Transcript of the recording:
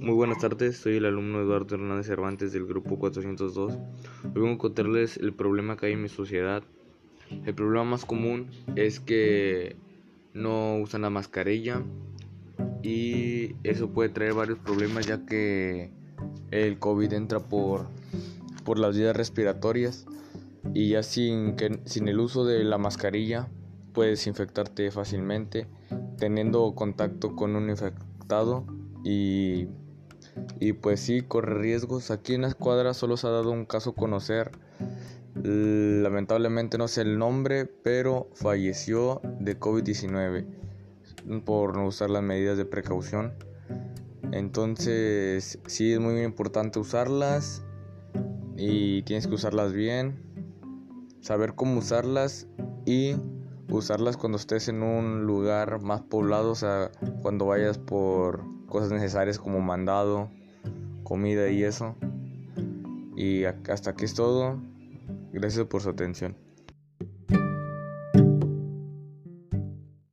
Muy buenas tardes, soy el alumno Eduardo Hernández Cervantes del grupo 402. Hoy vengo a contarles el problema que hay en mi sociedad. El problema más común es que no usan la mascarilla y eso puede traer varios problemas ya que el COVID entra por, por las vías respiratorias y ya sin, que, sin el uso de la mascarilla puedes infectarte fácilmente teniendo contacto con un infectado y, y pues sí, corre riesgos. Aquí en la escuadra solo se ha dado un caso conocer. Lamentablemente no sé el nombre, pero falleció de COVID-19 por no usar las medidas de precaución. Entonces, sí es muy importante usarlas y tienes que usarlas bien, saber cómo usarlas y usarlas cuando estés en un lugar más poblado, o sea, cuando vayas por cosas necesarias como mandado, comida y eso. Y hasta aquí es todo. Gracias por su atención.